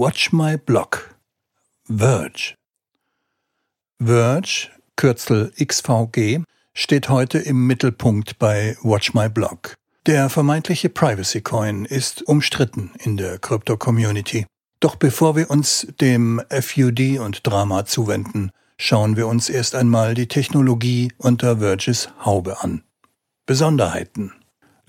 Watch My Block. Verge. Verge, Kürzel XVG, steht heute im Mittelpunkt bei Watch My Block. Der vermeintliche Privacy Coin ist umstritten in der Krypto-Community. Doch bevor wir uns dem FUD und Drama zuwenden, schauen wir uns erst einmal die Technologie unter Verges Haube an. Besonderheiten.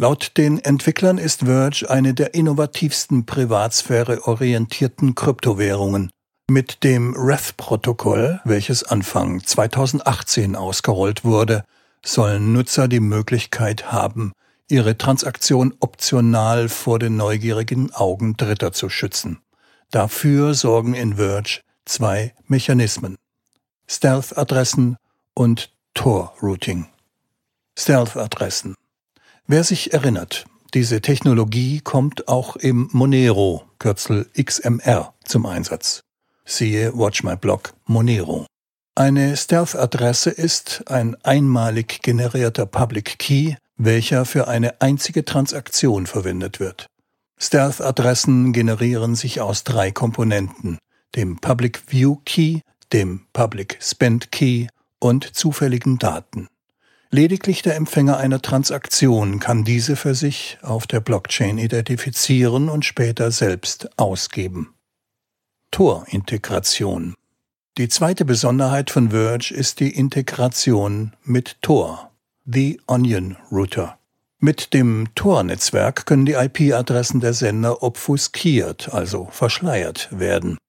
Laut den Entwicklern ist Verge eine der innovativsten privatsphäre-orientierten Kryptowährungen. Mit dem RETH-Protokoll, welches Anfang 2018 ausgerollt wurde, sollen Nutzer die Möglichkeit haben, ihre Transaktion optional vor den neugierigen Augen Dritter zu schützen. Dafür sorgen in Verge zwei Mechanismen. Stealth-Adressen und Tor-Routing. Stealth-Adressen. Wer sich erinnert, diese Technologie kommt auch im Monero, Kürzel XMR, zum Einsatz. Siehe Watch My Blog Monero. Eine Stealth-Adresse ist ein einmalig generierter Public Key, welcher für eine einzige Transaktion verwendet wird. Stealth-Adressen generieren sich aus drei Komponenten, dem Public View Key, dem Public Spend Key und zufälligen Daten. Lediglich der Empfänger einer Transaktion kann diese für sich auf der Blockchain identifizieren und später selbst ausgeben. Tor-Integration Die zweite Besonderheit von Verge ist die Integration mit Tor, The Onion Router. Mit dem Tor-Netzwerk können die IP-Adressen der Sender obfuskiert, also verschleiert werden.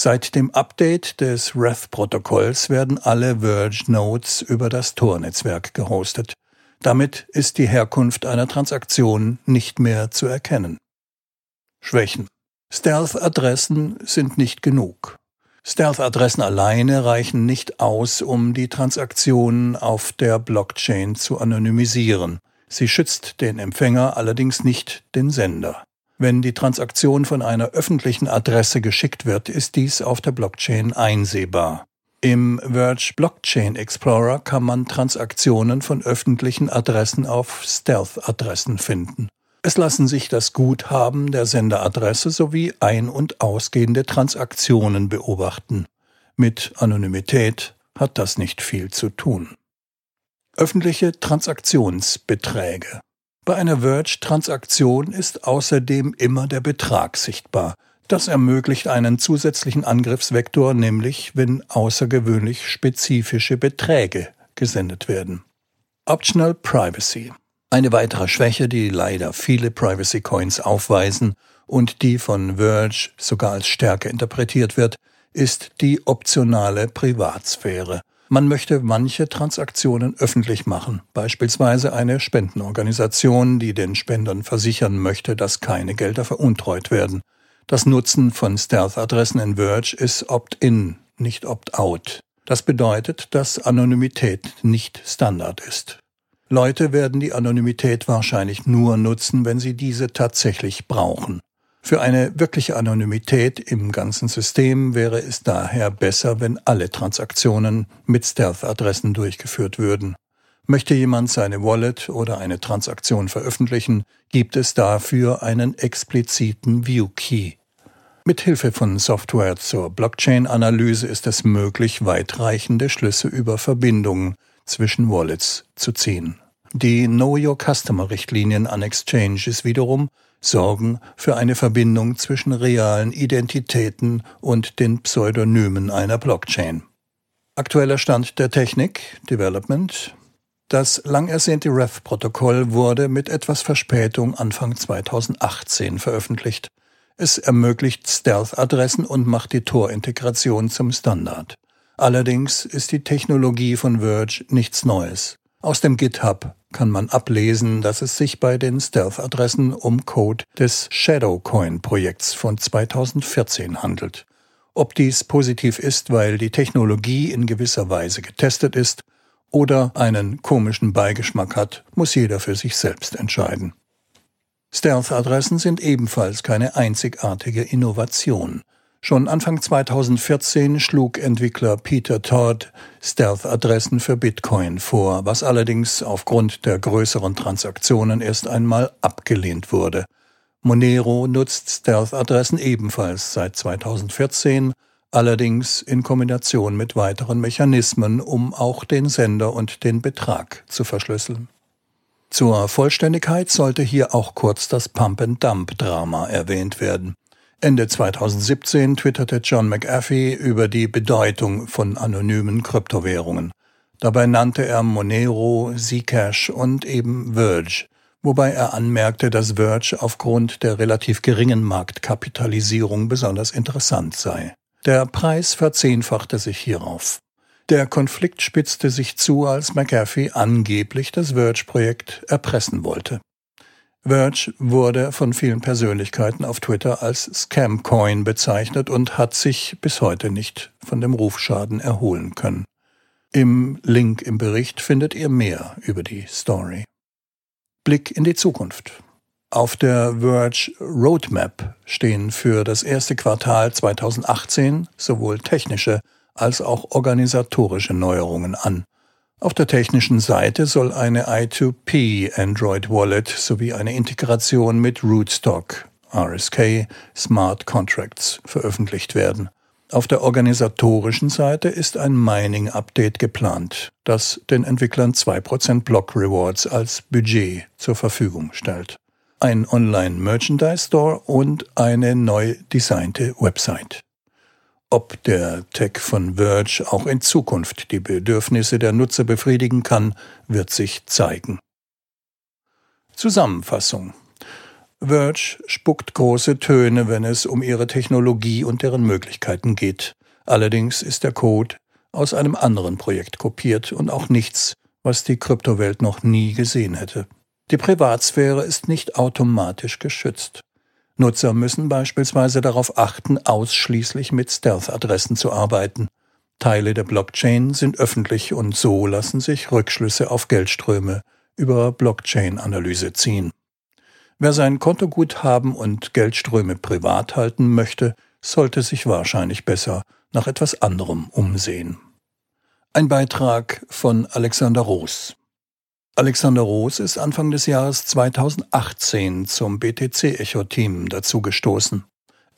Seit dem Update des RETH-Protokolls werden alle Verge-Nodes über das Tor-Netzwerk gehostet. Damit ist die Herkunft einer Transaktion nicht mehr zu erkennen. Schwächen. Stealth-Adressen sind nicht genug. Stealth-Adressen alleine reichen nicht aus, um die Transaktionen auf der Blockchain zu anonymisieren. Sie schützt den Empfänger allerdings nicht den Sender. Wenn die Transaktion von einer öffentlichen Adresse geschickt wird, ist dies auf der Blockchain einsehbar. Im Verge Blockchain Explorer kann man Transaktionen von öffentlichen Adressen auf Stealth-Adressen finden. Es lassen sich das Guthaben der Senderadresse sowie ein- und ausgehende Transaktionen beobachten. Mit Anonymität hat das nicht viel zu tun. Öffentliche Transaktionsbeträge bei einer Verge-Transaktion ist außerdem immer der Betrag sichtbar. Das ermöglicht einen zusätzlichen Angriffsvektor, nämlich wenn außergewöhnlich spezifische Beträge gesendet werden. Optional Privacy. Eine weitere Schwäche, die leider viele Privacy Coins aufweisen und die von Verge sogar als Stärke interpretiert wird, ist die optionale Privatsphäre. Man möchte manche Transaktionen öffentlich machen, beispielsweise eine Spendenorganisation, die den Spendern versichern möchte, dass keine Gelder veruntreut werden. Das Nutzen von Stealth-Adressen in Verge ist Opt-in, nicht Opt-out. Das bedeutet, dass Anonymität nicht Standard ist. Leute werden die Anonymität wahrscheinlich nur nutzen, wenn sie diese tatsächlich brauchen. Für eine wirkliche Anonymität im ganzen System wäre es daher besser, wenn alle Transaktionen mit Stealth-Adressen durchgeführt würden. Möchte jemand seine Wallet oder eine Transaktion veröffentlichen, gibt es dafür einen expliziten View-Key. Mit Hilfe von Software zur Blockchain-Analyse ist es möglich, weitreichende Schlüsse über Verbindungen zwischen Wallets zu ziehen. Die Know Your Customer Richtlinien an Exchanges wiederum sorgen für eine Verbindung zwischen realen Identitäten und den Pseudonymen einer Blockchain. Aktueller Stand der Technik, Development. Das lang ersehnte REF-Protokoll wurde mit etwas Verspätung Anfang 2018 veröffentlicht. Es ermöglicht Stealth-Adressen und macht die Tor-Integration zum Standard. Allerdings ist die Technologie von Verge nichts Neues. Aus dem GitHub kann man ablesen, dass es sich bei den Stealth-Adressen um Code des Shadowcoin-Projekts von 2014 handelt. Ob dies positiv ist, weil die Technologie in gewisser Weise getestet ist oder einen komischen Beigeschmack hat, muss jeder für sich selbst entscheiden. Stealth-Adressen sind ebenfalls keine einzigartige Innovation. Schon Anfang 2014 schlug Entwickler Peter Todd Stealth-Adressen für Bitcoin vor, was allerdings aufgrund der größeren Transaktionen erst einmal abgelehnt wurde. Monero nutzt Stealth-Adressen ebenfalls seit 2014, allerdings in Kombination mit weiteren Mechanismen, um auch den Sender und den Betrag zu verschlüsseln. Zur Vollständigkeit sollte hier auch kurz das Pump-and-Dump-Drama erwähnt werden. Ende 2017 twitterte John McAfee über die Bedeutung von anonymen Kryptowährungen. Dabei nannte er Monero, Zcash und eben Verge, wobei er anmerkte, dass Verge aufgrund der relativ geringen Marktkapitalisierung besonders interessant sei. Der Preis verzehnfachte sich hierauf. Der Konflikt spitzte sich zu, als McAfee angeblich das Verge-Projekt erpressen wollte. Verge wurde von vielen Persönlichkeiten auf Twitter als Scamcoin bezeichnet und hat sich bis heute nicht von dem Rufschaden erholen können. Im Link im Bericht findet ihr mehr über die Story. Blick in die Zukunft. Auf der Verge Roadmap stehen für das erste Quartal 2018 sowohl technische als auch organisatorische Neuerungen an. Auf der technischen Seite soll eine I2P Android Wallet sowie eine Integration mit Rootstock RSK Smart Contracts veröffentlicht werden. Auf der organisatorischen Seite ist ein Mining-Update geplant, das den Entwicklern 2% Block Rewards als Budget zur Verfügung stellt. Ein Online-Merchandise-Store und eine neu designte Website. Ob der Tech von Verge auch in Zukunft die Bedürfnisse der Nutzer befriedigen kann, wird sich zeigen. Zusammenfassung Verge spuckt große Töne, wenn es um ihre Technologie und deren Möglichkeiten geht. Allerdings ist der Code aus einem anderen Projekt kopiert und auch nichts, was die Kryptowelt noch nie gesehen hätte. Die Privatsphäre ist nicht automatisch geschützt. Nutzer müssen beispielsweise darauf achten, ausschließlich mit Stealth-Adressen zu arbeiten. Teile der Blockchain sind öffentlich und so lassen sich Rückschlüsse auf Geldströme über Blockchain-Analyse ziehen. Wer sein Kontoguthaben und Geldströme privat halten möchte, sollte sich wahrscheinlich besser nach etwas anderem umsehen. Ein Beitrag von Alexander Roos. Alexander Roos ist Anfang des Jahres 2018 zum BTC-Echo-Team dazugestoßen.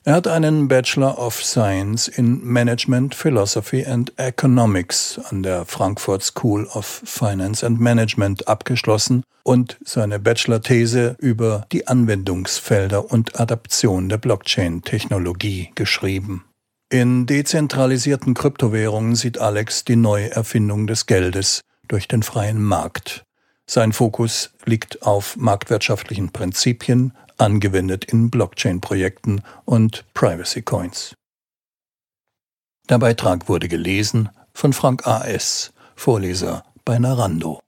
Er hat einen Bachelor of Science in Management, Philosophy and Economics an der Frankfurt School of Finance and Management abgeschlossen und seine Bachelor-These über die Anwendungsfelder und Adaption der Blockchain-Technologie geschrieben. In dezentralisierten Kryptowährungen sieht Alex die Neuerfindung des Geldes durch den freien Markt. Sein Fokus liegt auf marktwirtschaftlichen Prinzipien, angewendet in Blockchain-Projekten und Privacy Coins. Der Beitrag wurde gelesen von Frank A.S., Vorleser bei Narando.